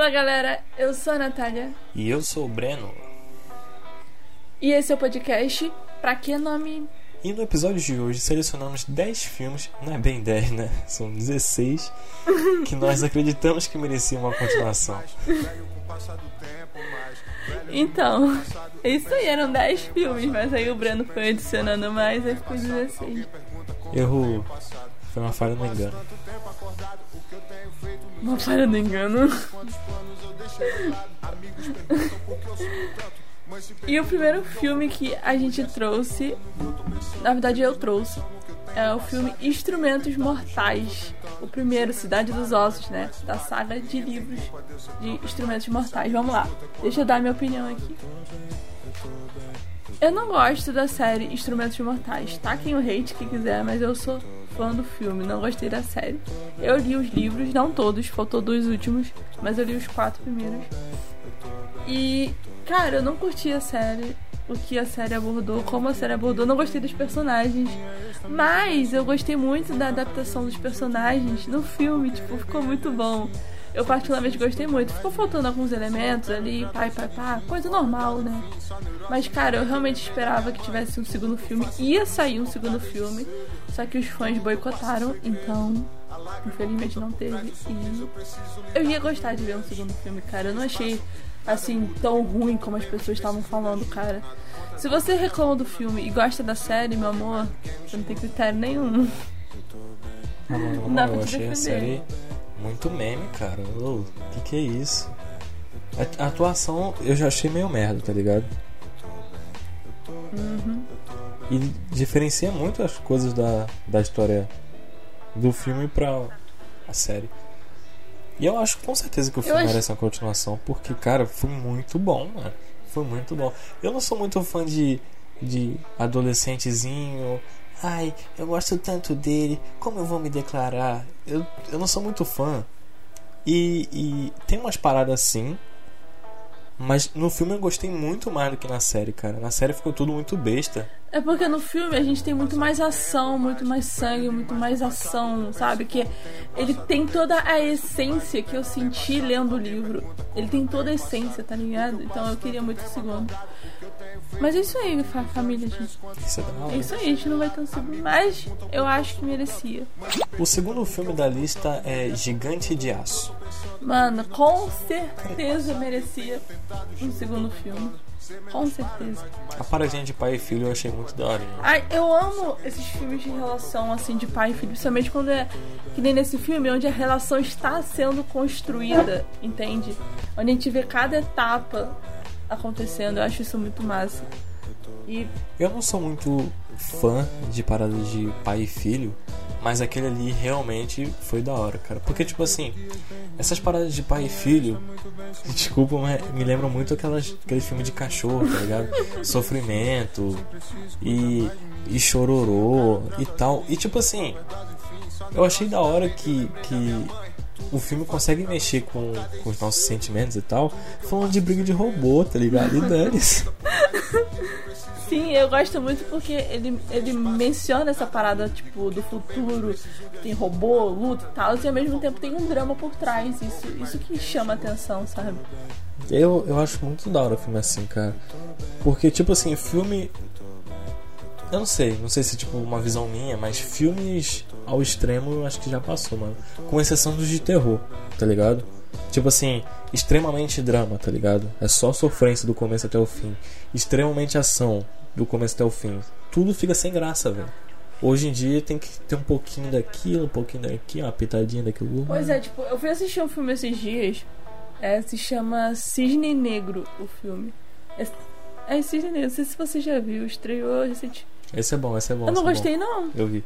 Fala galera, eu sou a Natália. E eu sou o Breno. E esse é o podcast Pra Que Nome? E no episódio de hoje selecionamos 10 filmes, não é bem 10, né? São 16 que nós acreditamos que mereciam uma continuação. Então, isso aí, eram 10 filmes, mas aí o Breno foi adicionando mais e ficou 16. Erro. Foi uma falha no engano. Uma falha no engano. E o primeiro filme que a gente trouxe, na verdade eu trouxe, é o filme Instrumentos Mortais. O primeiro, Cidade dos Ossos, né? Da saga de livros de Instrumentos Mortais. Vamos lá, deixa eu dar minha opinião aqui. Eu não gosto da série Instrumentos Mortais. Taquem o hate que quiser, mas eu sou fã do filme, não gostei da série. Eu li os livros, não todos, faltou dois últimos, mas eu li os quatro primeiros. E, cara, eu não curti a série, o que a série abordou, como a série abordou, não gostei dos personagens. Mas eu gostei muito da adaptação dos personagens no filme, tipo, ficou muito bom. Eu particularmente gostei muito. Ficou faltando alguns elementos ali, pai, pai, pá, coisa normal, né? Mas, cara, eu realmente esperava que tivesse um segundo filme. Ia sair um segundo filme, só que os fãs boicotaram, então infelizmente não teve. E eu ia gostar de ver um segundo filme, cara. Eu não achei assim tão ruim como as pessoas estavam falando, cara. Se você reclama do filme e gosta da série, meu amor, você não tem critério nenhum. Não, não, não, não eu achei defender. a série muito meme, cara. O que, que é isso? A, atuação eu já achei meio merda, tá ligado? Uhum. E diferencia muito as coisas da, da história do filme pra a série. E eu acho com certeza que o filme merece uma continuação, porque, cara, foi muito bom, mano. Foi muito bom. Eu não sou muito fã de, de adolescentezinho Ai, eu gosto tanto dele, como eu vou me declarar? Eu, eu não sou muito fã. E, e tem umas paradas assim. Mas no filme eu gostei muito mais do que na série, cara. Na série ficou tudo muito besta. É porque no filme a gente tem muito mais ação, muito mais sangue, muito mais ação, sabe? Que ele tem toda a essência que eu senti lendo o livro. Ele tem toda a essência, tá ligado? Então eu queria muito o segundo. Mas é isso aí, família, gente. Isso é, é isso aí, a gente não vai ter um segundo, mas eu acho que merecia. O segundo filme da lista é Gigante de Aço. Mano, com certeza merecia um segundo filme. Com certeza. A paradinha de pai e filho eu achei muito da hora. Ai, eu amo esses filmes de relação assim de pai e filho, principalmente quando é que nem nesse filme onde a relação está sendo construída, entende? Onde a gente vê cada etapa acontecendo. Eu acho isso muito massa. E eu não sou muito fã de paradas de pai e filho, mas aquele ali realmente foi da hora, cara. Porque, tipo assim, essas paradas de pai e filho, desculpa, mas me lembram muito aquelas, aquele filme de cachorro, tá ligado? Sofrimento e, e chororô e tal. E, tipo assim, eu achei da hora que, que o filme consegue mexer com, com os nossos sentimentos e tal, falando de briga de robô, tá ligado? E dane-se. Sim, eu gosto muito porque ele, ele menciona essa parada, tipo, do futuro, tem robô, luta e tal, e ao mesmo tempo tem um drama por trás. Isso, isso que chama atenção, sabe? Eu, eu acho muito da hora o filme assim, cara. Porque, tipo assim, filme. Eu não sei, não sei se tipo uma visão minha, mas filmes ao extremo eu acho que já passou, mano. Com exceção dos de terror, tá ligado? Tipo assim, extremamente drama, tá ligado? É só sofrência do começo até o fim. Extremamente ação do começo até o fim. Tudo fica sem graça, velho. Hoje em dia tem que ter um pouquinho daquilo, um pouquinho daqui, uma pitadinha daquilo. Pois é, tipo, eu fui assistir um filme esses dias. É, se chama Cisne Negro, o filme. É, é Cisne Negro, não sei se você já viu, estreou recente. Esse é bom, esse é bom. Eu não é gostei, é não. Eu vi.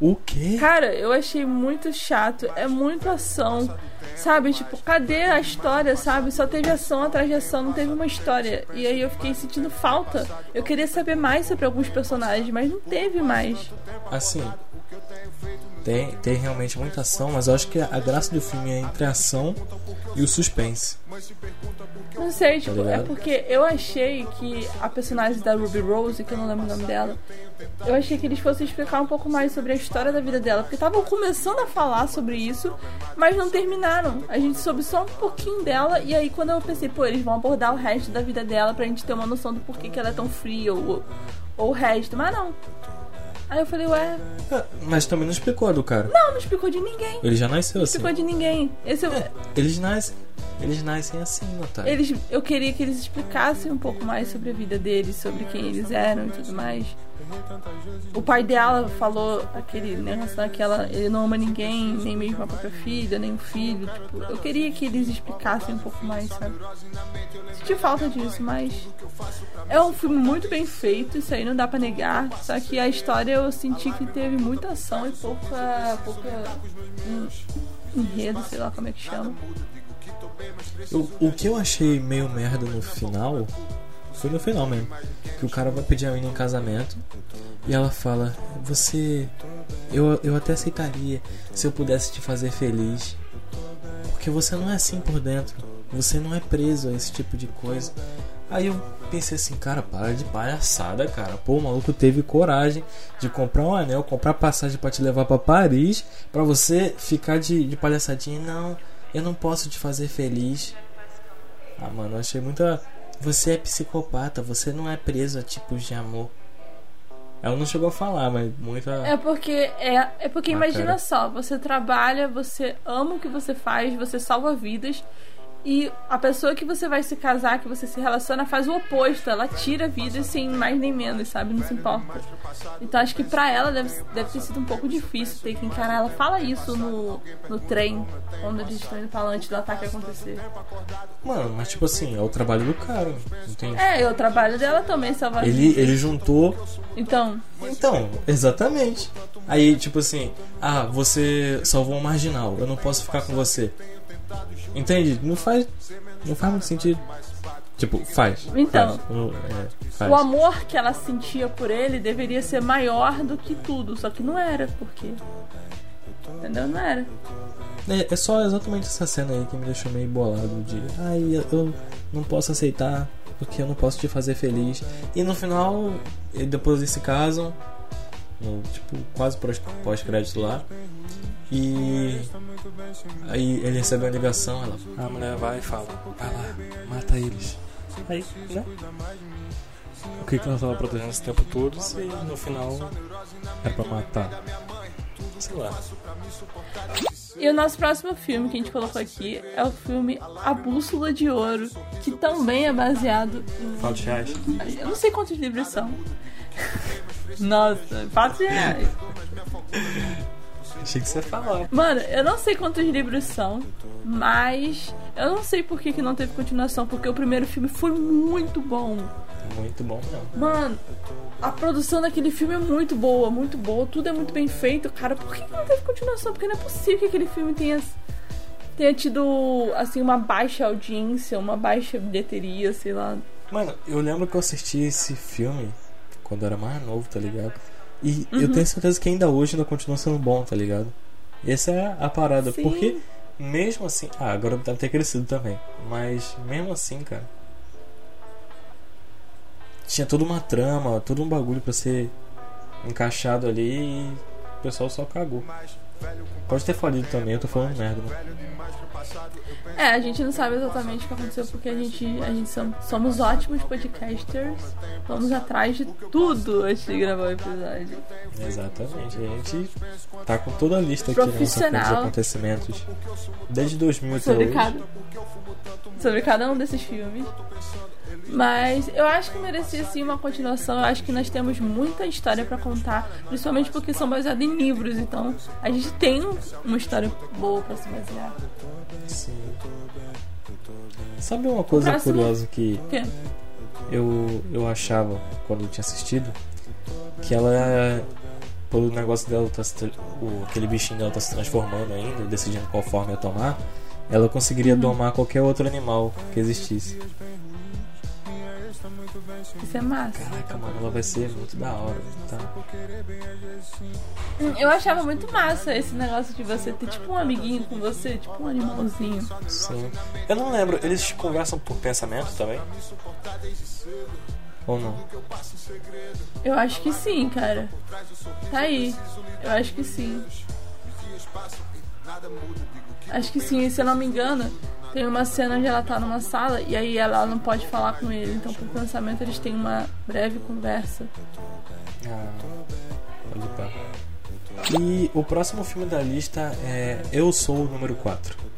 O quê? Cara, eu achei muito chato. É muito ação. Sabe? Tipo, cadê a história, sabe? Só teve ação atrás de ação, não teve uma história. E aí eu fiquei sentindo falta. Eu queria saber mais sobre alguns personagens, mas não teve mais. Assim. Tem, tem realmente muita ação, mas eu acho que a graça do filme é entre a ação e o suspense. Não sei, tá tipo, tá é porque eu achei que a personagem da Ruby Rose, que eu não lembro o nome dela, eu achei que eles fossem explicar um pouco mais sobre a história da vida dela, porque estavam começando a falar sobre isso, mas não terminaram. A gente soube só um pouquinho dela, e aí quando eu pensei, pô, eles vão abordar o resto da vida dela pra gente ter uma noção do porquê que ela é tão fria ou, ou o resto, mas não. Aí eu falei, ué. Ah, mas também não explicou a do cara. Não, não explicou de ninguém. Ele já nasceu não assim. Não explicou de ninguém. Esse é, eles nascem. Eles nascem assim, Natália. Eles, eu queria que eles explicassem um pouco mais sobre a vida deles, sobre quem eles eram e tudo mais. O pai dela falou aquele né, que ela, ele não ama ninguém, nem mesmo a própria filha, nem o filho. Tipo, eu queria que eles explicassem um pouco mais, sabe? Senti falta disso, mas. É um filme muito bem feito, isso aí não dá pra negar. Só que a história eu senti que teve muita ação e pouca. pouca. enredo, sei lá como é que chama. O, o que eu achei meio merda no final foi no final mesmo. Que o cara vai pedir a menina em casamento e ela fala: Você. Eu, eu até aceitaria se eu pudesse te fazer feliz. Porque você não é assim por dentro. Você não é preso a esse tipo de coisa. Aí eu pensei assim, cara, para de palhaçada, cara. Pô, o maluco teve coragem de comprar um anel, comprar passagem para te levar para Paris, para você ficar de, de palhaçadinha. Não, eu não posso te fazer feliz. Ah, mano, achei muita você é psicopata, você não é preso a tipos de amor. Ela não chegou a falar, mas muita. É porque é, é porque imagina só, você trabalha, você ama o que você faz, você salva vidas e a pessoa que você vai se casar, que você se relaciona, faz o oposto. Ela tira a vida sem mais nem menos, sabe? Não se importa. Então acho que pra ela deve, deve ter sido um pouco difícil ter que encarar. Ela fala isso no, no trem, quando eles estão indo pra lá antes do ataque acontecer. Mano, mas tipo assim, é o trabalho do cara. Entende? É, é o trabalho dela também salvar ele, vidas. Ele juntou. Então. Então, exatamente. Aí, tipo assim, ah, você salvou um marginal, eu não posso ficar com você. Entende? Não faz. Não faz muito sentido. Tipo, faz. Então, faz, o, é, faz. o amor que ela sentia por ele deveria ser maior do que tudo. Só que não era, porque. Entendeu? Não era. É, é só exatamente essa cena aí que me deixou meio bolado de. Ai, eu não posso aceitar porque eu não posso te fazer feliz. E no final, depois desse caso, no, tipo, quase pós-crédito lá, e aí ele recebe uma ligação, ela, a mulher vai e fala, vai lá, mata eles. Aí, né? O que, que ela estava protegendo esse tempo todo se no final é pra matar? Sei lá. E o nosso próximo filme que a gente colocou aqui é o filme A Bússola de Ouro, que também é baseado em. Fatos reais? Eu não sei quantos livros são. Nossa, fatos reais. Achei que você falava. Mano, eu não sei quantos livros são, mas eu não sei por que, que não teve continuação, porque o primeiro filme foi muito bom. Muito bom, não. Mano, a produção daquele filme é muito boa, muito boa, tudo é muito bem feito, cara. Por que, que não teve continuação? Porque não é possível que aquele filme tenha, tenha tido, assim, uma baixa audiência, uma baixa bilheteria, sei lá. Mano, eu lembro que eu assisti esse filme quando eu era mais novo, tá ligado? E uhum. eu tenho certeza que ainda hoje ainda continua sendo bom, tá ligado? Essa é a parada. Sim. Porque mesmo assim. Ah, agora deve ter crescido também. Mas mesmo assim, cara. Tinha toda uma trama, todo um bagulho para ser encaixado ali e o pessoal só cagou. Pode ter falido também, eu tô falando merda, né? É, a gente não sabe exatamente o que aconteceu porque a gente, a gente somos, somos ótimos podcasters. Vamos atrás de tudo antes de gravar o episódio. Exatamente, a gente tá com toda a lista aqui na nossa de acontecimentos desde 2000 sobre cada, sobre cada um desses filmes. Mas eu acho que merecia sim uma continuação. Eu acho que nós temos muita história para contar, principalmente porque são baseados em livros. Então a gente tem uma história boa para se basear. Sim. Sabe uma coisa próximo... curiosa que eu, eu achava quando eu tinha assistido? Que ela pelo negócio dela tá se, o, aquele bichinho dela tá se transformando ainda, decidindo qual forma ia tomar, ela conseguiria uhum. domar qualquer outro animal que existisse. Isso é massa. Caraca, mano, ela vai ser muito da hora. Tá? Hum, Eu achava muito massa esse negócio de você ter tipo um amiguinho com você, tipo um animalzinho. Sim. Eu não lembro, eles conversam por pensamento também? Ou não? Eu acho que sim, cara. Tá aí. Eu acho que sim. Acho que sim, se eu não me engano, tem uma cena onde ela tá numa sala e aí ela não pode falar com ele. Então, por pensamento, eles têm uma breve conversa. Ah, pode pá. E o próximo filme da lista é Eu Sou o Número 4.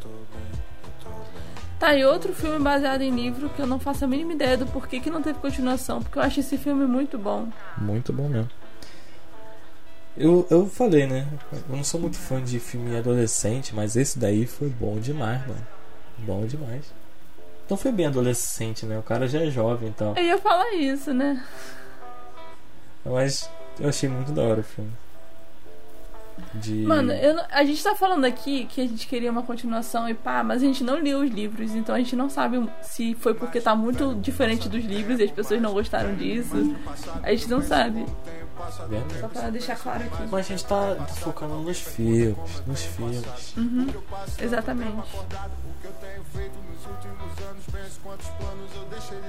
Tá, e outro filme baseado em livro que eu não faço a mínima ideia do porquê que não teve continuação, porque eu acho esse filme muito bom. Muito bom mesmo. Eu, eu falei, né? Eu não sou muito fã de filme adolescente, mas esse daí foi bom demais, mano. Bom demais. Então foi bem adolescente, né? O cara já é jovem então. Eu ia falar isso, né? Mas eu achei muito da hora o filme. De... Mano, não- a gente tá falando aqui que a gente queria uma continuação e pá, mas a gente não leu os livros, então a gente não sabe se foi porque tá muito diferente dos livros e as pessoas não gostaram disso. A gente não sabe. Verdade. Só pra deixar claro aqui. Mas a gente tá focando nos filmes, nos filmes. Exatamente.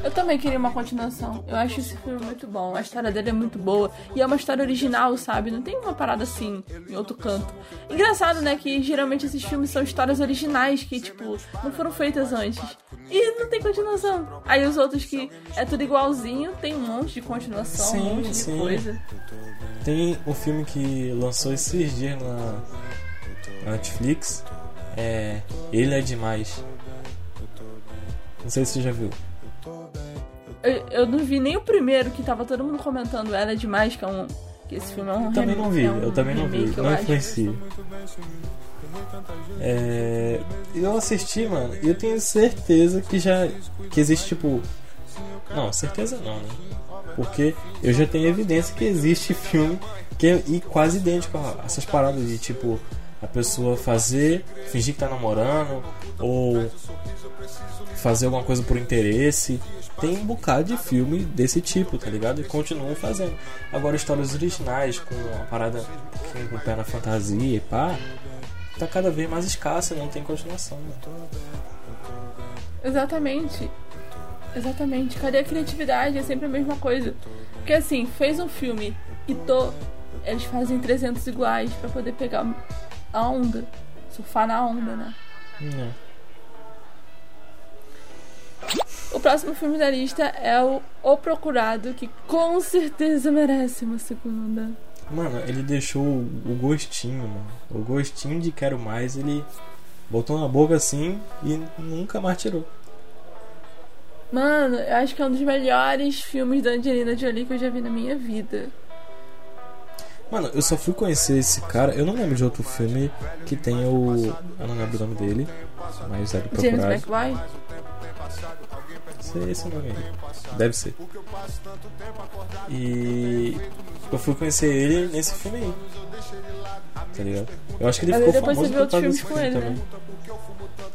Eu também queria uma continuação. Eu acho esse filme muito bom. A história dele é muito boa. E é uma história original, sabe? Não tem uma parada assim em outro canto. Engraçado, né? Que geralmente esses filmes são histórias originais que, tipo, não foram feitas antes. E não tem continuação. Aí os outros que é tudo igualzinho, tem um monte de continuação, Sim, um monte de sim. coisa. Tem um filme que lançou esses dias na na Netflix. É. Ele é demais. Não sei se você já viu. Eu, eu não vi nem o primeiro que tava todo mundo comentando. Ela é demais, que é um. Que esse filme é um Eu também não vi, é um eu também não vi. Não influencia. É, eu assisti, mano, e eu tenho certeza que já. que existe tipo. Não, certeza não, né? Porque eu já tenho evidência que existe filme que é quase idêntico a essas paradas de tipo a pessoa fazer, fingir que tá namorando, ou fazer alguma coisa por interesse. Tem um bocado de filme desse tipo, tá ligado? E continuam fazendo. Agora, histórias originais, com uma parada um com o pé na fantasia e pá, tá cada vez mais escassa não tem continuação. Né? Exatamente. Exatamente. Cadê a criatividade? É sempre a mesma coisa. Porque assim, fez um filme e tô. Eles fazem 300 iguais pra poder pegar a onda. Surfar na onda, né? É. O próximo filme da lista é o O Procurado, que com certeza merece uma segunda. Mano, ele deixou o gostinho, mano. O gostinho de quero mais, ele botou na boca assim e nunca mais tirou. Mano, eu acho que é um dos melhores filmes da Angelina Jolie que eu já vi na minha vida. Mano, eu só fui conhecer esse cara. Eu não lembro de outro filme que tenha o. Eu não lembro o nome dele, mas é do James Procurado. McVoy? Sei esse nome aí. Deve ser. E eu fui conhecer ele nesse filme aí. Tá ligado? Eu acho que ele ficou famoso por causa desse filme ele, né? também.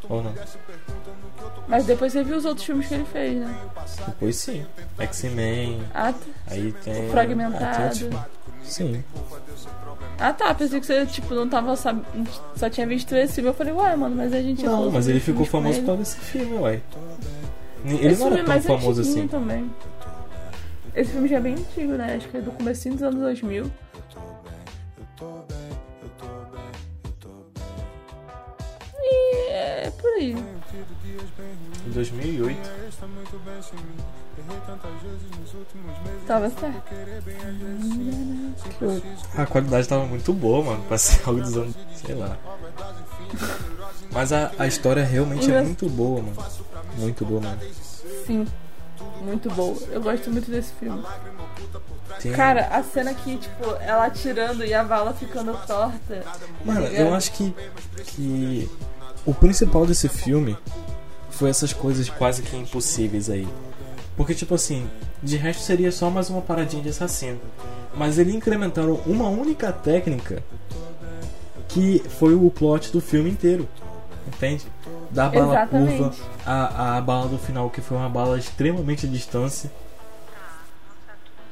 Ou não? Mas depois você viu os outros filmes que ele fez, né? Depois sim. X-Men. Ah, tá. Aí tem. Fragmentado. Ah, tem outros filmes. Sim. Ah tá, pensei que você tipo, não tava sab... só tinha visto esse filme. Eu falei, ué, mano, mas a gente Não, mas ele ficou famoso por desse filme, ué. Ele Esse não era é tão famoso assim. também. Esse filme já é bem antigo, né? Acho que é do comecinho dos anos 2000. E é por aí. Em 2008. Tava certo. A qualidade tava muito boa, mano. Pra ser algo dos anos. Sei lá. Mas a, a história realmente é muito boa, mano. Muito boa, mano. Sim. Muito boa. Eu gosto muito desse filme. Tem- Cara, a cena que, tipo, ela atirando e a bala ficando torta. Mano, tá eu acho que, que o principal desse filme foi essas coisas quase que impossíveis aí. Porque, tipo assim, de resto seria só mais uma paradinha de assassino. Mas eles incrementaram uma única técnica que foi o plot do filme inteiro. Entende? Da bala Exatamente. curva, a, a bala do final, que foi uma bala extremamente à distância.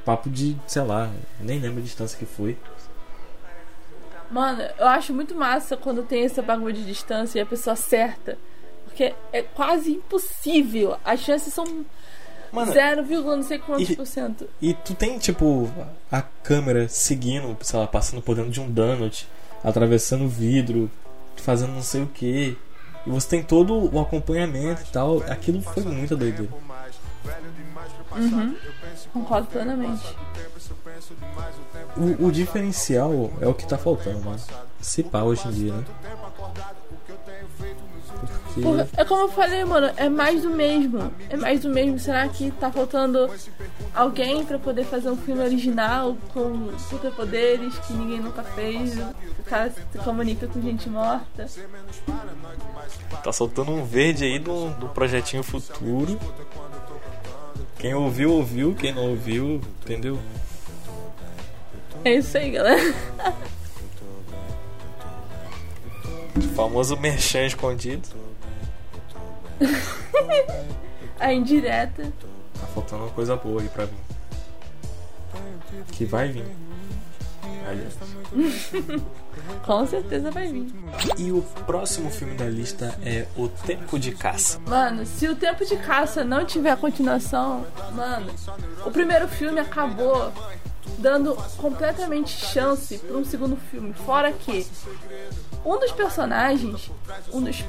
papo de, sei lá, nem lembro a distância que foi. Mano, eu acho muito massa quando tem essa bagulho de distância e a pessoa acerta. Porque é quase impossível. As chances são Mano, 0, não sei quantos e, por cento. E tu tem, tipo, a câmera seguindo, sei lá, passando por dentro de um donut, atravessando o vidro, fazendo não sei o que. E você tem todo o acompanhamento e tal. Aquilo foi muito doideira. Uhum. Concordo plenamente. O, o, diferencial é o que tá faltando, mano. Se pá hoje em dia, né? Porque... É como eu falei, mano, é mais do mesmo. É mais do mesmo. Será que tá faltando alguém para poder fazer um filme original com superpoderes que ninguém nunca fez? O cara se comunica com gente morta. Tá soltando um verde aí do, do projetinho futuro. Quem ouviu, ouviu. Quem não ouviu, entendeu? É isso aí, galera. O famoso merchan escondido. A indireta. Tá faltando uma coisa boa aí pra mim. Que vai vir. Com certeza vai vir. E o próximo filme da lista é O Tempo de Caça. Mano, se o Tempo de Caça não tiver continuação, mano, o primeiro filme acabou dando completamente chance para um segundo filme. Fora que um dos personagens, um dos,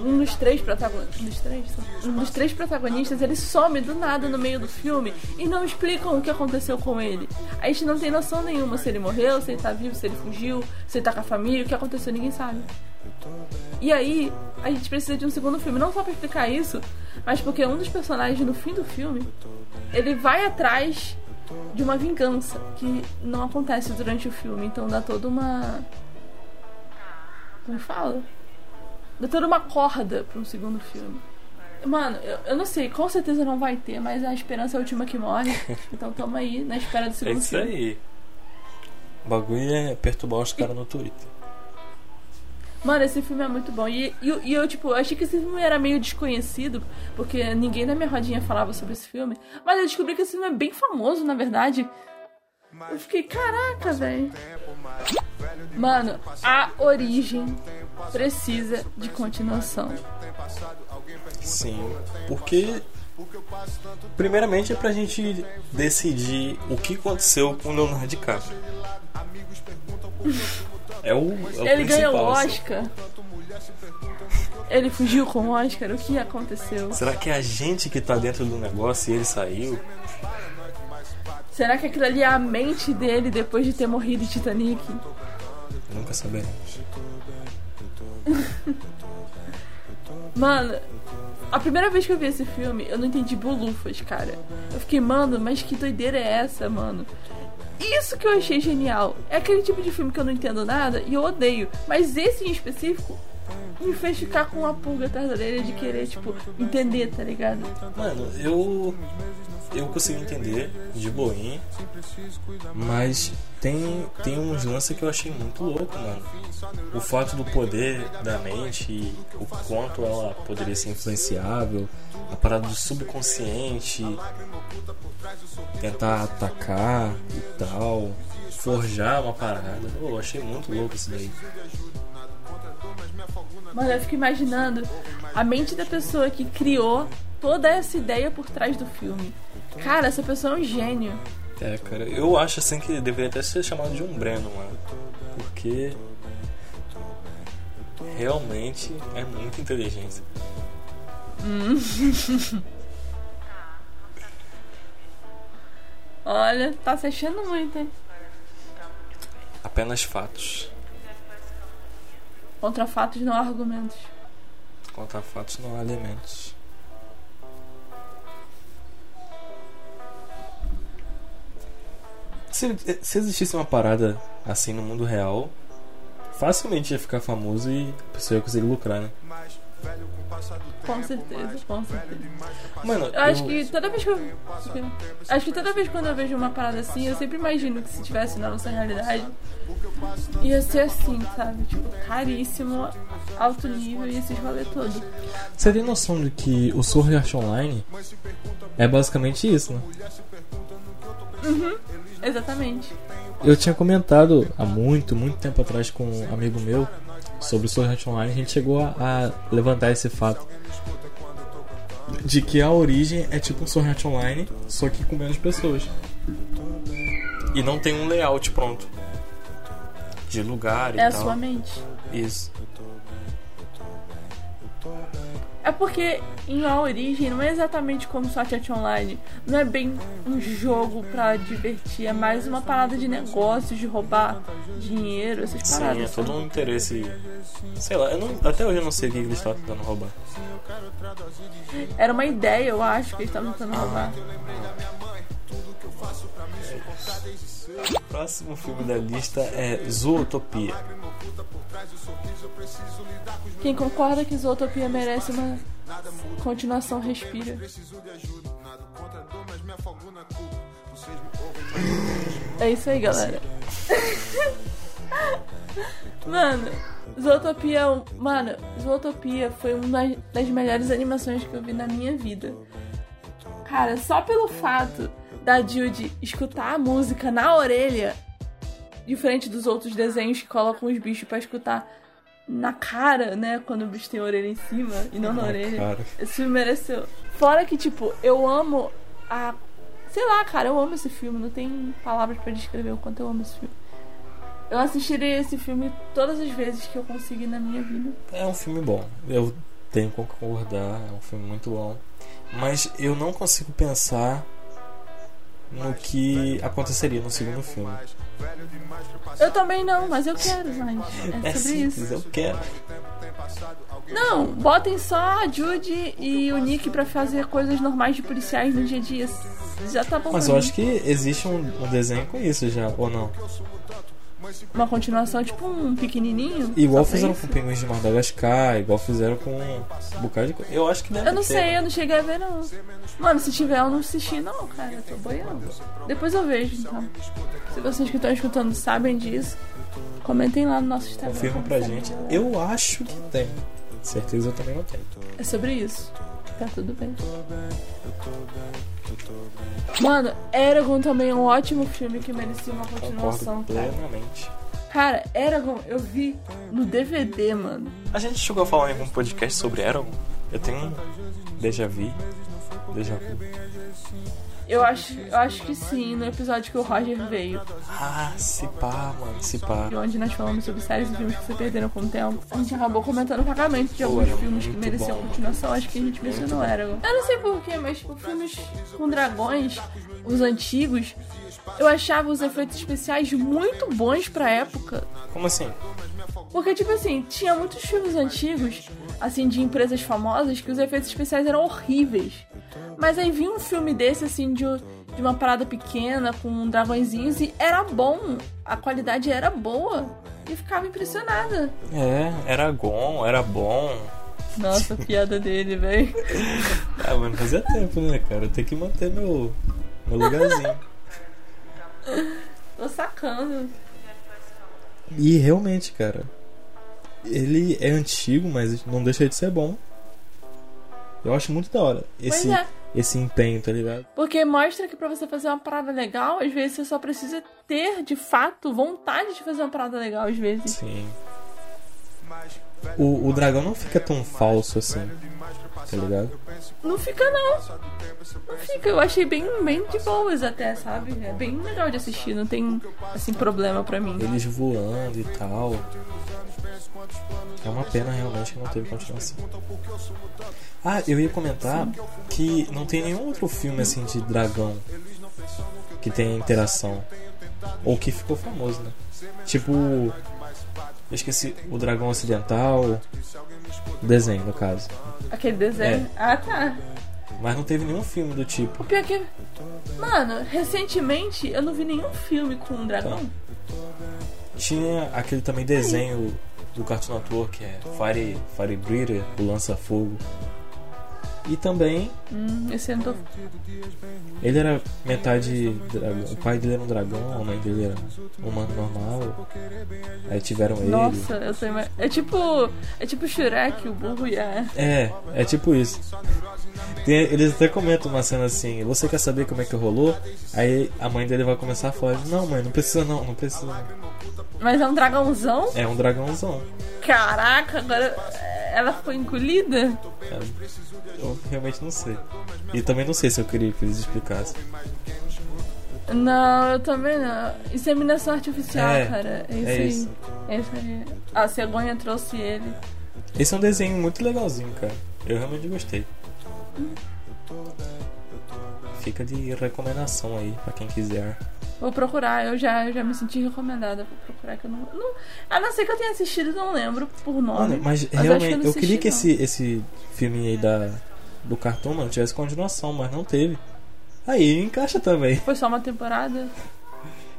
um dos três protagonistas, um dos três, um dos três protagonistas, ele some do nada no meio do filme e não explicam o que aconteceu com ele. A gente não tem noção nenhuma se ele morreu, se ele tá vivo, se ele fugiu, se ele tá com a família, o que aconteceu, ninguém sabe. E aí, a gente precisa de um segundo filme, não só para explicar isso, mas porque um dos personagens no fim do filme, ele vai atrás de uma vingança que não acontece durante o filme, então dá toda uma como fala? Dá toda uma corda para um segundo filme. Mano, eu, eu, não sei, com certeza não vai ter, mas a esperança é a última que morre. Então tamo aí na espera do segundo é isso filme. aí. O bagulho é perturbar os caras no Twitter. Mano, esse filme é muito bom. E, e, e, eu, tipo, achei que esse filme era meio desconhecido, porque ninguém na minha rodinha falava sobre esse filme. Mas eu descobri que esse filme é bem famoso, na verdade. Eu fiquei, caraca, velho. Mano, a origem precisa de continuação. Sim, porque primeiramente é pra gente decidir o que aconteceu com o Leonardo DiCaprio. É o, é o Ele ganhou o assim. Oscar. Ele fugiu com o Oscar. O que aconteceu? Será que é a gente que tá dentro do negócio e ele saiu? Será que aquilo ali é a mente dele depois de ter morrido em Titanic? Nunca saberemos. Mano, a primeira vez que eu vi esse filme, eu não entendi bolufas, cara. Eu fiquei, mano, mas que doideira é essa, mano? Isso que eu achei genial. É aquele tipo de filme que eu não entendo nada e eu odeio. Mas esse em específico me fez ficar com uma pulga atrás da orelha de querer, tipo, entender, tá ligado? Mano, eu. Eu consegui entender de boinha. Mas tem, tem uns lances que eu achei muito louco, mano. O fato do poder da mente o quanto ela poderia ser influenciável, a parada do subconsciente, tentar atacar e tal, forjar uma parada. eu achei muito louco isso daí. Mano, eu fico imaginando a mente da pessoa que criou toda essa ideia por trás do filme. Cara, essa pessoa é um gênio. É, cara, eu acho assim que deveria até ser chamado de um Breno, mano. Porque realmente é muita inteligência. Hum. Olha, tá se achando muito, hein? Apenas fatos. Contra fatos não há argumentos. Contra fatos não há elementos. Se, se existisse uma parada assim no mundo real, facilmente ia ficar famoso e a pessoa ia conseguir lucrar, né? Com certeza, com certeza. Mano, eu acho que toda vez que eu. Acho que toda vez quando eu vejo uma parada assim, eu sempre imagino que se tivesse na nossa realidade, ia ser assim, sabe? Tipo, caríssimo, alto nível e esses rolê todo. Você tem noção de que o Sword Art Online é basicamente isso, né? Uhum, exatamente. Eu tinha comentado há muito, muito tempo atrás com um amigo meu sobre o Sword Art Online. A gente chegou a, a levantar esse fato de que a origem é tipo um Sword Art Online, só que com menos pessoas. E não tem um layout pronto. De lugar e é tal. É a sua mente. Isso. É porque em A Origem não é exatamente como Sword Online. Não é bem um jogo pra divertir. É mais uma parada de negócios, de roubar dinheiro, essas Sim, paradas. Sim, é todo um interesse. Sei lá, eu não, até hoje eu não sei o que eles estão tentando roubar. Era uma ideia, eu acho, que eles estavam tentando roubar. O próximo filme da lista é Zootopia. Quem concorda que Zootopia merece uma continuação respira. É isso aí, galera. Mano, Zootopia, mano, Zootopia foi uma das melhores animações que eu vi na minha vida. Cara, só pelo fato da Judy escutar a música na orelha, diferente dos outros desenhos que colocam os bichos para escutar na cara, né? Quando o bicho tem a orelha em cima e não na, na orelha. Cara. Esse filme mereceu. Fora que, tipo, eu amo a. Sei lá, cara, eu amo esse filme. Não tem palavras para descrever o quanto eu amo esse filme. Eu assistirei esse filme todas as vezes que eu conseguir na minha vida. É um filme bom. Eu tenho que concordar. É um filme muito bom. Mas eu não consigo pensar no que aconteceria no segundo filme. Eu também não, mas eu quero mais. É, é sobre simples, isso. Eu quero. Não, botem só a Judy e o Nick pra fazer coisas normais de policiais no dia a dia. Já tá bom. Mas eu acho que existe um, um desenho com isso já, ou não? Uma continuação, tipo um pequenininho? Igual fizeram com Pinguins de Madagascar, igual fizeram com um bocado de coisa. Eu acho que deve Eu não ter, sei, né? eu não cheguei a ver, não. Mano, se tiver, eu não assisti, não, cara. Eu tô boiando. Depois eu vejo, então. Se vocês que estão escutando sabem disso, comentem lá no nosso Instagram. Confirma pra gente. Eu acho que tem. Certeza eu também não tenho. É sobre isso. Tá tudo bem. Mano, Eragon também é um ótimo filme que merecia uma continuação, Concordo cara. plenamente. Cara, Eragon eu vi no DVD, mano. A gente chegou a falar em algum podcast sobre Eragon? Eu tenho um déjà vu. Déjà vu. Eu acho, eu acho que sim, no episódio que o Roger veio. Ah, se pá, mano, se pá. Onde nós falamos sobre séries e filmes que se perderam com o tempo. A gente acabou comentando vagamente de Pô, alguns era filmes que mereciam bom. continuação. Acho que a gente mencionou Eragon. Eu não sei porquê, mas tipo, filmes com dragões, os antigos, eu achava os efeitos especiais muito bons pra época. Como assim? Porque, tipo assim, tinha muitos filmes antigos, assim, de empresas famosas, que os efeitos especiais eram horríveis. Mas aí vinha um filme desse, assim, de, de uma parada pequena, com dragõezinhos, e era bom. A qualidade era boa. E ficava impressionada. É, era Gon, era bom. Nossa, a piada dele, velho. Ah, mano, fazia tempo, né, cara? Eu tenho que manter meu, meu lugarzinho. Tô sacando. E realmente, cara, ele é antigo, mas não deixa de ser bom. Eu acho muito da hora esse, é. esse empenho, tá ligado? Porque mostra que pra você fazer uma parada legal, às vezes você só precisa ter, de fato, vontade de fazer uma parada legal, às vezes. Sim. O, o dragão não fica tão falso assim, tá ligado? Não fica, não. Não fica. Eu achei bem, bem de boas até, sabe? É bem legal de assistir. Não tem, assim, problema pra mim. Eles voando e tal. É uma pena realmente que não teve continuação. Ah, eu ia comentar que não tem nenhum outro filme assim de dragão que tenha interação. Ou que ficou famoso, né? Tipo. Eu esqueci o dragão ocidental. O desenho, no caso. Aquele desenho. Ah, tá. Mas não teve nenhum filme do tipo. O pior que. Mano, recentemente eu não vi nenhum filme com um dragão. Tinha aquele também desenho do Cartoon Network que é Fire, Fire Breather, o lança-fogo. E também. Hum, esse ano tô... Ele era metade dragão. O pai dele era um dragão, a mãe dele era um humano normal. Aí tiveram ele. Nossa, eu sei mais. É tipo. É tipo Shrek, o burro e a. É, é tipo isso. Tem, eles até comentam uma cena assim: Você quer saber como é que rolou? Aí a mãe dele vai começar a falar: Não, mãe, não precisa não, não precisa. Mas é um dragãozão? É um dragãozão. Caraca, agora ela foi engolida? É, eu realmente não sei. E também não sei se eu queria que eles explicassem. Não, eu também não. Inseminação artificial, É, cara. É isso é isso. É isso aí. A cegonha trouxe ele. Esse é um desenho muito legalzinho, cara. Eu realmente gostei. Fica de recomendação aí pra quem quiser. Vou procurar, eu já, eu já me senti recomendada. Vou procurar que eu não. não a não ser que eu tenha assistido, não lembro por nome. Mano, mas, eu realmente, não eu, queria que esse, esse filme aí da, do cartoon, mano, tivesse continuação, mas não teve. Aí encaixa também. Foi só uma temporada.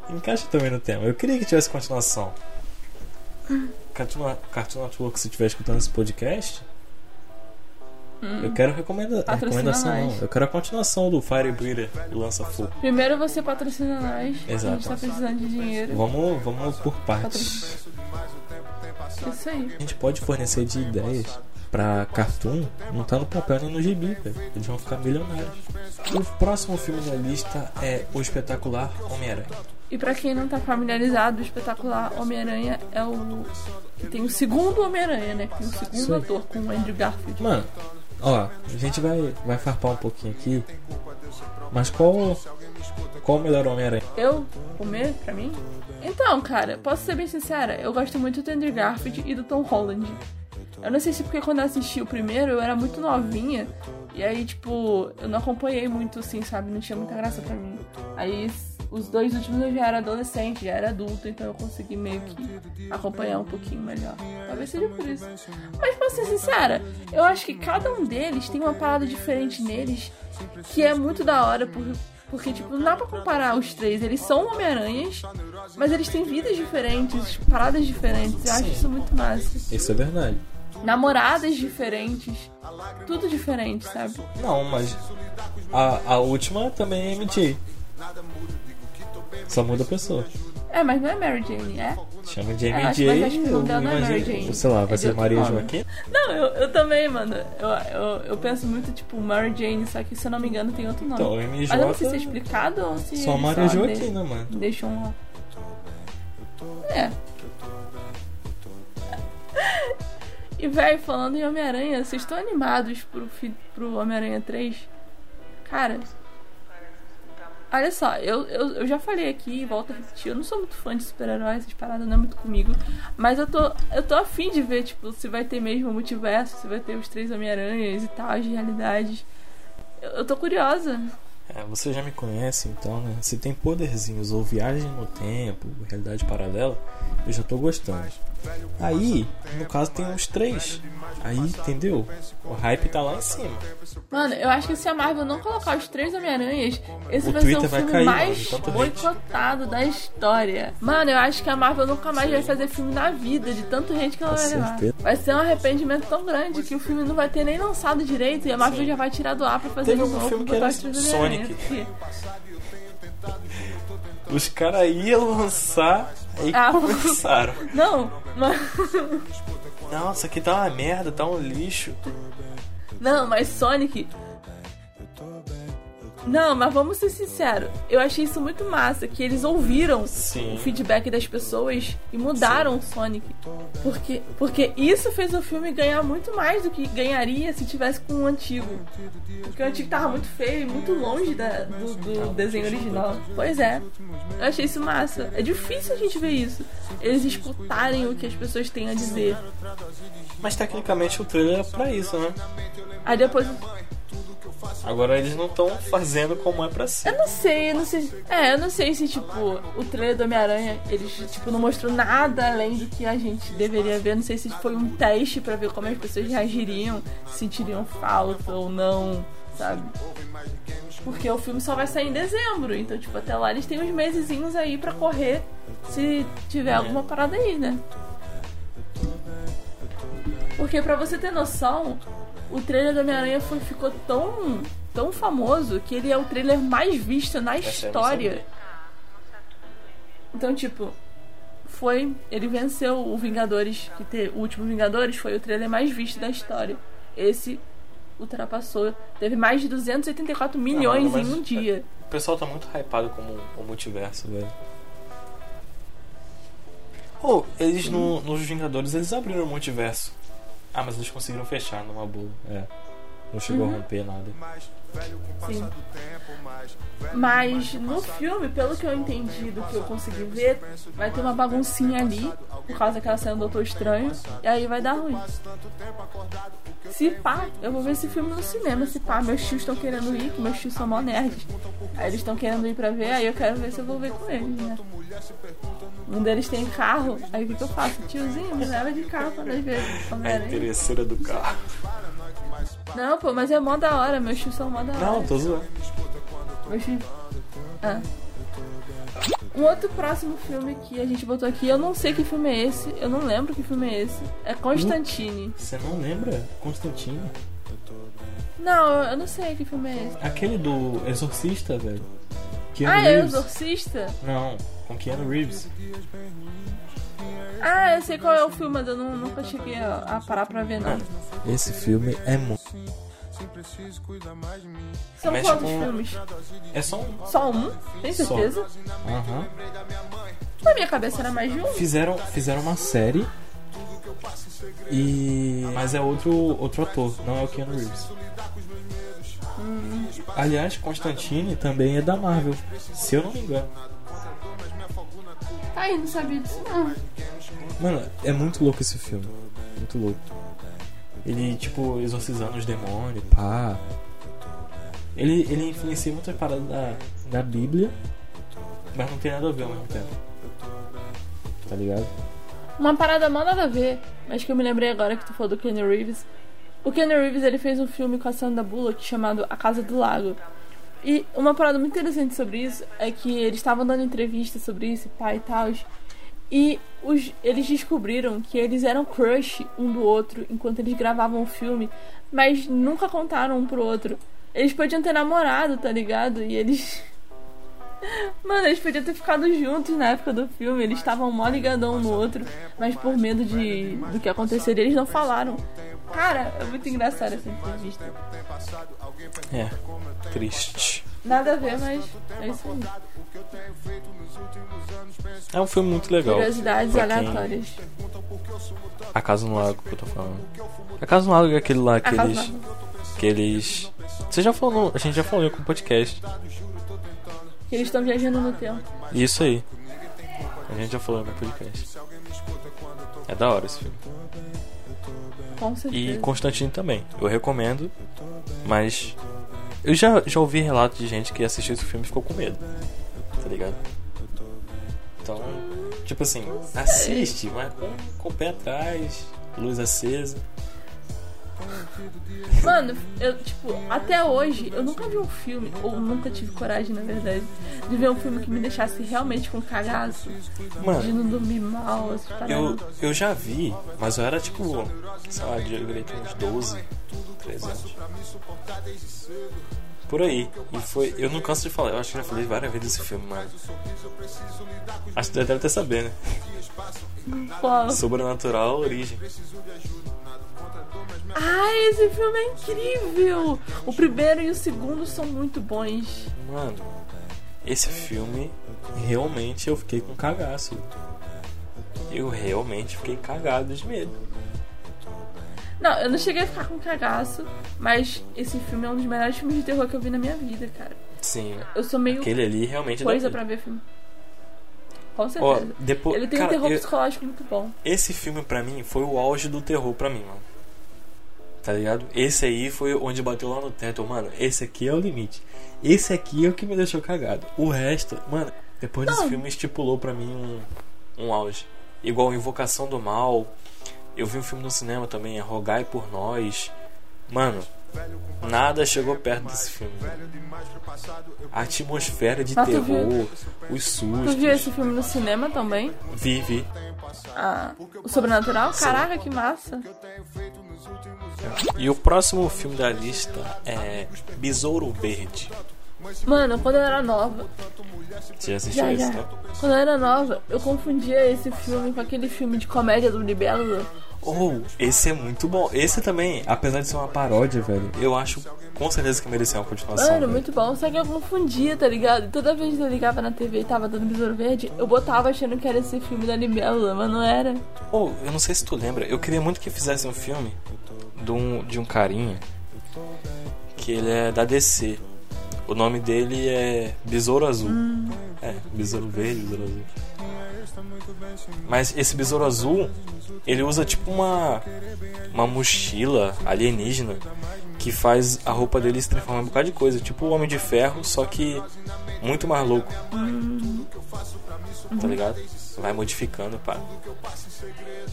Encaixa também no tema. Eu queria que tivesse continuação. Cartoon, Cartoon Network, se estiver escutando esse podcast, eu quero recomenda Hum. Patrocina recomendação, nós. não. Eu quero a continuação do Fire Breather e Lança Fogo. Primeiro você patrocina nós. A gente Exato. tá precisando de dinheiro. Vamos, vamos por partes. Isso aí. A gente pode fornecer de ideias pra cartoon, não tá no papel nem no gibi, velho. Eles vão ficar milionários. O próximo filme da lista é O Espetacular Homem-Aranha. E pra quem não tá familiarizado, o espetacular Homem-Aranha é o. que tem o segundo Homem-Aranha, né? Tem o segundo aí. ator com o Andrew Garfield. Mano, ó, a gente vai, vai farpar um pouquinho aqui. Mas qual. Qual o melhor Homem-Aranha? Eu comer pra mim? Então, cara, posso ser bem sincera, eu gosto muito do Andrew Garfield e do Tom Holland. Eu não sei se porque quando eu assisti o primeiro eu era muito novinha. E aí, tipo, eu não acompanhei muito, assim, sabe? Não tinha muita graça pra mim. Aí os dois últimos eu já era adolescente, já era adulto, então eu consegui meio que acompanhar um pouquinho melhor. Talvez seja por isso. Mas pra ser sincera, eu acho que cada um deles tem uma parada diferente neles que é muito da hora, porque, porque tipo, não dá pra comparar os três. Eles são Homem-Aranhas, mas eles têm vidas diferentes, paradas diferentes. Eu acho Sim. isso muito massa. Isso é verdade. Namoradas diferentes, tudo diferente, sabe? Não, mas. A, a última também é MJ. Só muda a pessoa. É, mas não é Mary Jane, é? Chama de É, acho- MJ. mas acho que o nome dela não é Mary Jane. Sei lá, É vai de ser Maria nome. Joaquim? Não, eu, eu também, mano. Eu, eu, eu penso muito, tipo, Mary Jane, só que se eu não me engano tem outro nome. Então, MJ. Mas eu não sei se é explicado ou se. Só Maria de- Joaquina, mano. Deixam um. É. E, velho, falando em Homem-Aranha, vocês estão animados pro, pro Homem-Aranha 3? Cara. Olha só, eu, eu, eu já falei aqui, volto a repetir, eu não sou muito fã de super-heróis, essas paradas não é muito comigo. Mas eu tô, eu tô afim de ver, tipo, se vai ter mesmo o multiverso, se vai ter os três Homem-Aranhas e tal, as realidades. Eu, eu tô curiosa. É, você já me conhece então, né? Se tem poderzinhos ou viagem no tempo, realidade paralela, eu já tô gostando. Aí, no caso, tem uns três. Aí, entendeu? O hype tá lá em cima. Mano, eu acho que se a Marvel não colocar os três Homem-Aranhas, esse O vai ser Twitter o vai filme cair, mais mano, boicotado da história. Mano, eu acho que a Marvel nunca mais vai fazer filme na vida, de tanto hate que ela vai levar. Vai ser um arrependimento tão grande que o filme não vai ter nem lançado direito e a Marvel Sim. já vai tirar do ar pra fazer Teve um novo filme que era. Sonic. Os caras iam lançar e Ah, começaram. Não, mas... Nossa, aqui tá uma merda, tá um lixo. Não, mas Sonic. Não, mas vamos ser sinceros. Eu achei isso muito massa, que eles ouviram Sim. o feedback das pessoas e mudaram o Sonic. Porque, porque isso fez o filme ganhar muito mais do que ganharia se tivesse com o antigo. Porque o antigo tava muito feio e muito longe da- do, do desenho original. Pois é. Eu achei isso massa. É difícil a gente ver isso. Eles escutarem o que as pessoas têm a dizer. Mas tecnicamente o trailer é pra isso, né? Aí depois Agora eles não estão fazendo como é pra ser. Eu não sei, eu não sei. É, eu não sei se, tipo, o trailer do Homem-Aranha, eles, tipo, não mostrou nada além do que a gente deveria ver. Não sei se foi um teste pra ver como as pessoas reagiriam, se sentiriam falta ou não, sabe? Porque o filme só vai sair em dezembro, então, tipo, até lá eles têm uns mesezinhos aí pra correr se tiver alguma parada aí, né? Porque pra você ter noção, o trailer do Homem-Aranha ficou tão, tão famoso que ele é o trailer mais visto na Essa história. Então, tipo, foi. Ele venceu o Vingadores, que te, o último Vingadores foi o trailer mais visto da história. Esse ultrapassou. Teve mais de 284 milhões não, em um dia. O pessoal tá muito hypado com o multiverso, velho. Oh, eles no, nos Vingadores eles abriram o multiverso. Ah, mas eles conseguiram fechar numa boa. É. Não chegou uhum. a romper nada. Sim. Mas no filme, pelo que eu entendi do que eu consegui ver, vai ter uma baguncinha ali, por causa daquela cena do Doutor Estranho, e aí vai dar ruim. Se pá, eu vou ver esse filme no cinema. Se pá, meus tios estão querendo ir, que meus tios são mó nerds. Aí eles estão querendo ir pra ver, aí eu quero ver se eu vou ver com eles, né? Um deles tem carro, aí o que, que eu faço? Tiozinho, me leva de carro pra nós ver. É a interesseira do carro. Não, pô, mas é mó da hora, meus tios são mó da hora. Não, tô zoando. Meus tios. Ah. Um outro próximo filme que a gente botou aqui, eu não sei que filme é esse, eu não lembro que filme é esse. É Constantine. Você não lembra? Constantine? Não, eu não sei que filme é esse. Aquele do Exorcista, velho. Keanu ah, é Exorcista? Não, com Keanu Reeves. Ah, eu sei qual é o filme, mas eu não, nunca cheguei a, a parar pra ver, não. Esse filme é muito. São Mexe quantos com... filmes? É só um. Só um? Tem certeza? Aham. Uhum. Na minha cabeça era mais de um. Fizeram, fizeram uma série. E. Mas é outro, outro ator, não é o Keanu Reeves. Hum. Aliás, Constantine também é da Marvel, se eu não me engano. Ai, não sabia disso não. Mano, é muito louco esse filme. Muito louco. Ele, tipo, exorcizando os demônios, pá. Ele, ele influencia muitas paradas da, da Bíblia, mas não tem nada a ver ao mesmo tempo. Tá ligado? Uma parada mal nada a ver, mas que eu me lembrei agora que tu falou do Kenny Reeves. O Kenny Reeves ele fez um filme com a Sandra Bullock chamado A Casa do Lago. E uma parada muito interessante sobre isso é que eles estavam dando entrevista sobre isso, pai e tal. E os, eles descobriram que eles eram crush um do outro enquanto eles gravavam o filme, mas nunca contaram um pro outro. Eles podiam ter namorado, tá ligado? E eles. Mano, eles podiam ter ficado juntos na época do filme. Eles estavam mó ligadão um no outro, mas por medo de do que aconteceria, eles não falaram. Cara, é muito engraçado essa entrevista. É, triste. Nada a ver, mas é isso aí. É um filme muito legal. Curiosidades aleatórias. A Casa no Lago que eu tô falando. A Casa no Lago é aquele lá que a eles. Que eles. Você já falou. A gente já falou com o podcast. Que eles estão viajando no tempo. Isso aí. A gente já falou no podcast. É da hora esse filme. Com certeza. E Constantino também. Eu recomendo. Mas. Eu já, já ouvi relatos de gente que assistiu esse filme e ficou com medo. Tá ligado? Então, tipo assim, assiste, mas com, com o pé atrás, luz acesa. Mano, eu, tipo, até hoje, eu nunca vi um filme, ou nunca tive coragem, na verdade, de ver um filme que me deixasse realmente com cagaço. Mano, de não dormir mal, eu, eu já vi, mas eu era tipo, sei lá, eu devia ter uns 12, 13 anos. Por aí. E foi. Eu não canso de falar, eu acho que já falei várias vezes desse filme, mano. Acho que deve até saber, né? Qual? Sobrenatural Origem. Ai, esse filme é incrível! O primeiro e o segundo são muito bons. Mano, esse filme realmente eu fiquei com cagaço. Eu realmente fiquei cagado de medo. Não, eu não cheguei a ficar com cagaço, mas esse filme é um dos melhores filmes de terror que eu vi na minha vida, cara. Sim. Eu sou meio. Aquele ali realmente é coisa pra ver filme. Com certeza. Ó, depois, Ele tem cara, um terror eu... psicológico muito bom. Esse filme, pra mim, foi o auge do terror pra mim, mano. Tá ligado? Esse aí foi onde bateu lá no teto. Mano, esse aqui é o limite. Esse aqui é o que me deixou cagado. O resto, mano, depois Não. desse filme estipulou pra mim um, um auge. Igual Invocação do Mal, eu vi um filme no cinema também, é Rogai por Nós. Mano, nada chegou perto desse filme. A atmosfera de terror, os sustos. Tu viu esse filme no cinema também? Vi, vi. Ah, o Sobrenatural? Caraca, que massa. E o próximo filme da lista é Besouro Verde. Mano, quando eu era nova. Você já assistiu já, esse, já. Né? Quando eu era nova, eu confundia esse filme com aquele filme de comédia do Libélula. Oh, esse é muito bom. Esse também, apesar de ser uma paródia, velho, eu acho com certeza que merecia uma continuação. Mano, muito bom. Só que eu confundia, tá ligado? Toda vez que eu ligava na TV e tava dando Besouro Verde, eu botava achando que era esse filme da Libélula, mas não era. Oh, eu não sei se tu lembra, eu queria muito que fizesse um filme de um, de um carinha que ele é da DC. O nome dele é Besouro Azul. Hum. É, Besouro Verde, Besouro Azul. Mas esse Besouro Azul, ele usa tipo uma uma mochila alienígena que faz a roupa dele se transformar em um bocado de coisa, tipo o Homem de Ferro, só que muito mais louco. Hum. Tá ligado? Vai modificando, pá.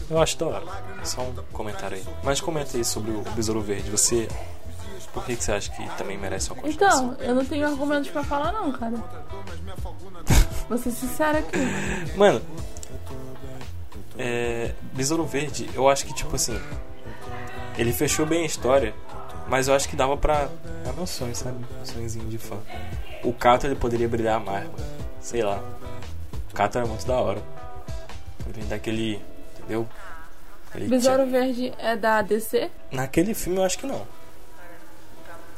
Eu acho da hora. Só um comentário aí. Mas comenta aí sobre o Besouro Verde. Você por que, que você acha que também merece uma continuação? Então, eu não tenho argumentos pra falar não, cara. Vou ser sincera aqui. Mano, é, Besouro Verde, eu acho que tipo assim, ele fechou bem a história, mas eu acho que dava pra. É meu sonho, sabe? Um sonhozinho de fã. O Cato ele poderia brilhar mais, mano. Sei lá. O Cato era muito da hora. Ele daquele. Entendeu? Ele Besouro tinha... Verde é da DC? Naquele filme eu acho que não.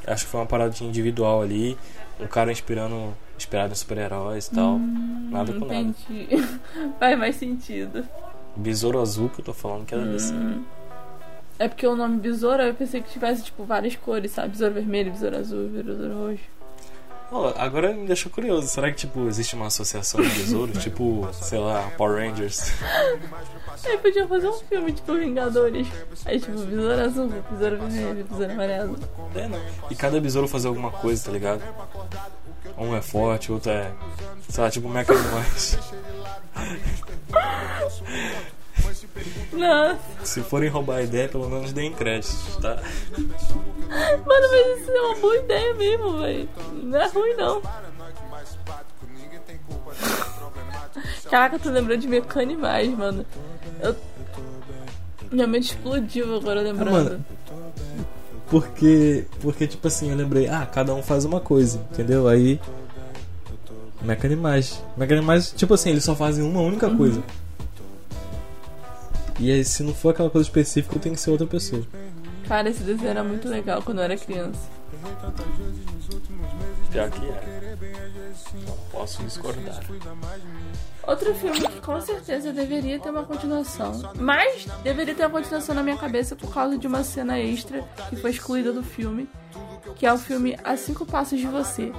Acho que foi uma parada individual ali. Um cara inspirando, inspirado em super-heróis e tal. Hum, nada com entendi. nada. Faz mais sentido. Besouro Azul que eu tô falando que era hum. desse. É porque o nome Besouro eu pensei que tivesse tipo várias cores, sabe? Besouro vermelho, besouro azul, besouro roxo. Oh, agora me deixou curioso. Será que, tipo, existe uma associação de besouros? tipo, sei lá, Power Rangers? Aí podia fazer um filme, tipo, Vingadores. Aí, tipo, besouro azul, besouro vermelho, besouro amarelo. É, não. E cada besouro fazer alguma coisa, tá ligado? Um é forte, outro é. Sei lá, tipo, meca demais. Se forem roubar a ideia, pelo menos deem crédito, tá? Mano, mas isso é uma boa ideia mesmo, velho. Não é ruim, não. Caraca, tu lembrou de Mecanimais, mano. Eu... Minha mente explodiu agora lembrando. Ah, mano, porque, porque, tipo assim, eu lembrei, ah, cada um faz uma coisa, entendeu? Aí. Mecanimais. Mecanimais, tipo assim, eles só fazem uma única uhum. coisa. E aí, se não for aquela coisa específica, tem que ser outra pessoa. Cara, esse desenho era muito legal quando eu era criança. Pior que é. Não posso discordar. Outro filme que com certeza deveria ter uma continuação. Mas deveria ter uma continuação na minha cabeça por causa de uma cena extra que foi excluída do filme. Que é o filme A Cinco Passos de Você.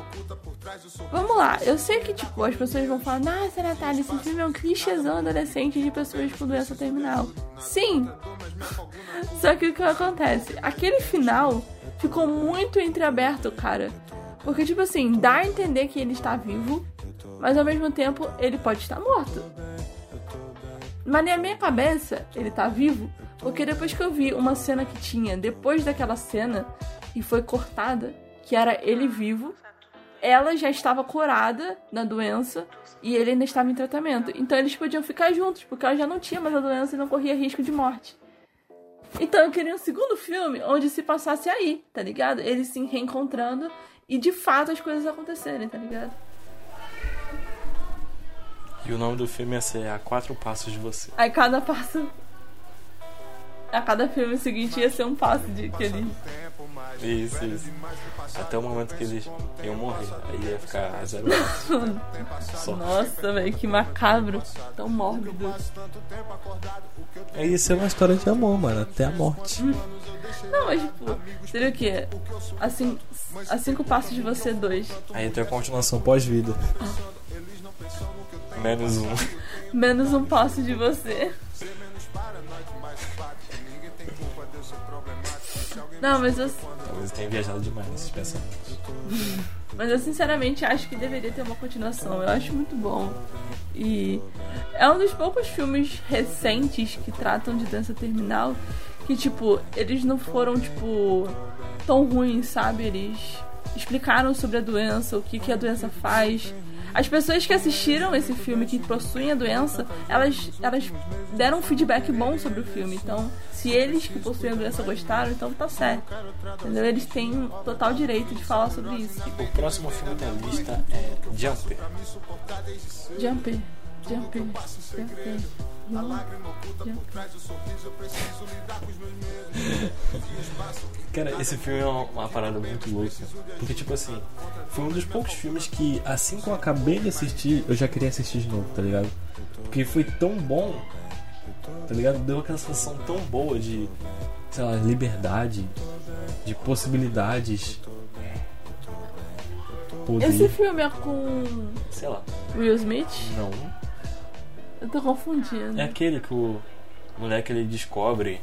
Vamos lá, eu sei que tipo, as pessoas vão falar, nossa Natália, esse filme é um clichêzão adolescente de pessoas com doença terminal. Sim! Só que o que acontece? Aquele final ficou muito entreaberto, cara. Porque, tipo assim, dá a entender que ele está vivo, mas ao mesmo tempo ele pode estar morto. Mas na minha cabeça, ele tá vivo, porque depois que eu vi uma cena que tinha depois daquela cena e foi cortada, que era ele vivo, ela já estava curada da doença e ele ainda estava em tratamento. Então eles podiam ficar juntos, porque ela já não tinha mais a doença e não corria risco de morte. Então eu queria um segundo filme onde se passasse aí, tá ligado? Eles se reencontrando e de fato as coisas acontecerem, tá ligado? E o nome do filme ia ser A Quatro Passos de Você. Aí cada passo. A cada filme seguinte ia ser um passo de que ele. Isso, isso. Até o momento que eles iam morrer. Aí ia ficar zero Nossa, velho, que macabro. Tão mórbido. É isso, é uma história de amor, mano. Até a morte. Não, mas tipo, seria o quê? Assim, a cinco passos de você, dois. Aí tem a continuação pós-vida. Menos um. Menos um passo de você. Não, mas eu. Talvez tenha viajado demais nesses pensamentos. Mas eu sinceramente acho que deveria ter uma continuação. Eu acho muito bom. E é um dos poucos filmes recentes que tratam de doença terminal que, tipo, eles não foram, tipo, tão ruins, sabe? Eles explicaram sobre a doença, o que, que a doença faz. As pessoas que assistiram esse filme, que possuem a doença, elas, elas deram um feedback bom sobre o filme. Então, se eles que possuem a doença gostaram, então tá certo. Entendeu? Eles têm total direito de falar sobre isso. O próximo filme da lista é Jumper. Jumper. Jumper. Jumper. Cara, esse filme é uma, parada muito louca. Porque, tipo assim, foi um dos poucos filmes que, assim que eu acabei de assistir, eu já queria assistir de novo, tá ligado? Porque foi tão bom, tá ligado? Deu aquela sensação tão boa de, sei lá, liberdade, de possibilidades. Poder. Esse filme é com. Sei lá. Will Smith? Não. Eu tô confundindo. É aquele que o moleque ele descobre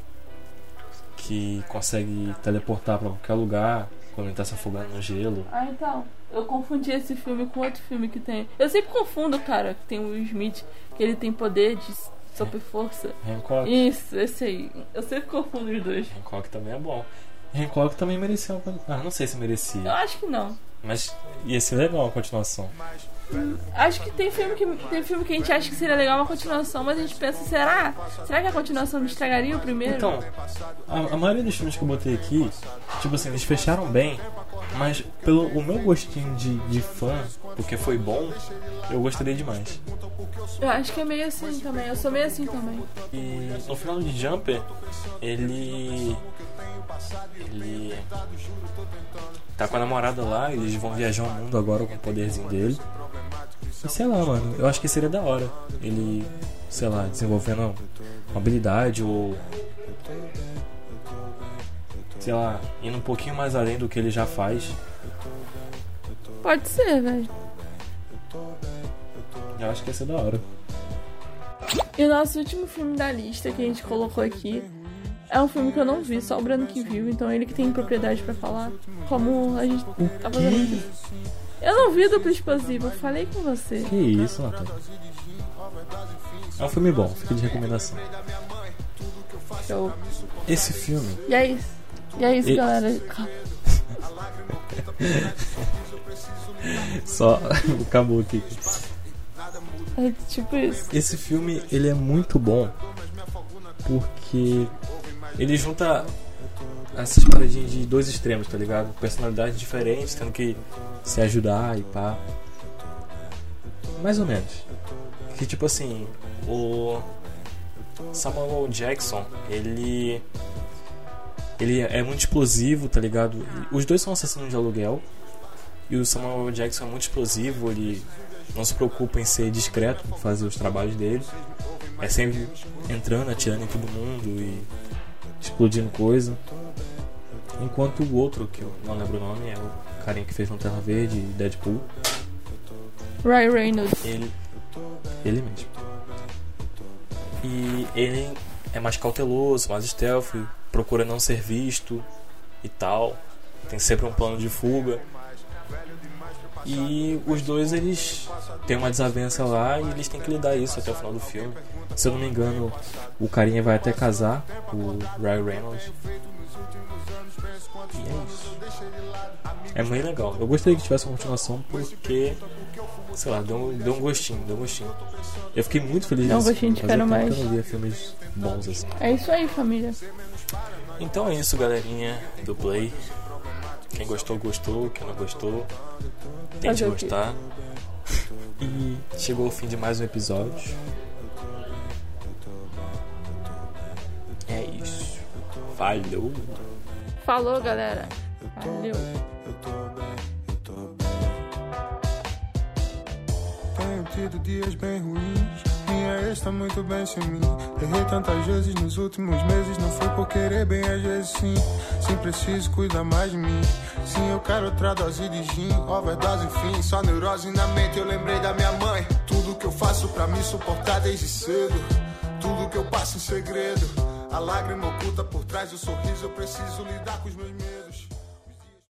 que consegue teleportar pra qualquer lugar quando ele tá se afogando no gelo. Ah, então. Eu confundi esse filme com outro filme que tem. Eu sempre confundo, cara, que tem o Will Smith, que ele tem poder de super força. Hancock. Isso, esse aí. Eu sempre confundo os dois. Hancock também é bom. Hancock também merecia uma. Ah, não sei se merecia. Eu acho que não. Mas ia ser legal a continuação. Acho que tem filme que tem filme que a gente acha que seria legal uma continuação, mas a gente pensa, será? Será que a continuação me estragaria o primeiro? Então, a, a maioria dos filmes que eu botei aqui, tipo assim, eles fecharam bem, mas pelo o meu gostinho de, de fã, porque foi bom, eu gostaria demais. Eu acho que é meio assim também, eu sou meio assim também. E no final de Jumper, ele. Ele. Tá com a namorada lá, eles vão viajar o mundo agora com o poderzinho dele. E sei lá, mano, eu acho que seria da hora. Ele, sei lá, desenvolvendo uma habilidade ou. Sei lá, indo um pouquinho mais além do que ele já faz. Pode ser, velho. Eu acho que ia ser da hora. E o nosso último filme da lista que a gente colocou aqui é um filme que eu não vi, só o Brano que viu, então ele que tem propriedade para falar. Como a gente tá fazendo eu não vi duplo explosivo, eu falei com você. Que isso, Natália. É um filme bom, fica de recomendação. Show. Esse filme. E é isso. E é isso, e... galera. Só acabou aqui. É tipo isso. Esse filme, ele é muito bom porque ele junta essas paradinhas de dois extremos, tá ligado? Personalidades diferentes, tendo que se ajudar e pá. Mais ou menos. Que tipo assim, o Samuel Jackson, ele ele é muito explosivo, tá ligado? Os dois são assassinos de aluguel. E o Samuel Jackson é muito explosivo, ele não se preocupa em ser discreto, fazer os trabalhos dele. É sempre entrando, atirando em todo mundo e explodindo coisa. Enquanto o outro, que eu não lembro o nome, é o carinha que fez Lanterna Verde e Deadpool. Ryan Reynolds. Ele. Ele mesmo. E ele é mais cauteloso, mais stealth, procura não ser visto e tal. Tem sempre um plano de fuga. E os dois eles têm uma desavença lá e eles têm que lidar isso até o final do filme. Se eu não me engano, o carinha vai até casar, o Ryan Reynolds. E é isso. É muito legal. Eu gostaria que tivesse uma continuação porque, sei lá, deu, deu um gostinho, deu um gostinho. Eu fiquei muito feliz Deu um gostinho de quero mais. Eu não via filmes bons assim. É isso aí, família. Então é isso, galerinha do Play. Quem gostou, gostou. Quem não gostou, tente gostar. E chegou o fim de mais um episódio. É isso. Falou. Falou, galera. Valeu. Tenho tido dias bem ruins. Minha ex tá muito bem sem mim. Errei tantas vezes nos últimos meses. Não foi por querer bem, às vezes sim. Sim, preciso cuidar mais de mim. Sim, eu quero outra dose de gin. Overdose, enfim. Só neurose na mente. Eu lembrei da minha mãe. Tudo que eu faço pra me suportar desde cedo. Tudo que eu passo em segredo. A lágrima oculta por trás do sorriso, eu preciso lidar com os meus medos.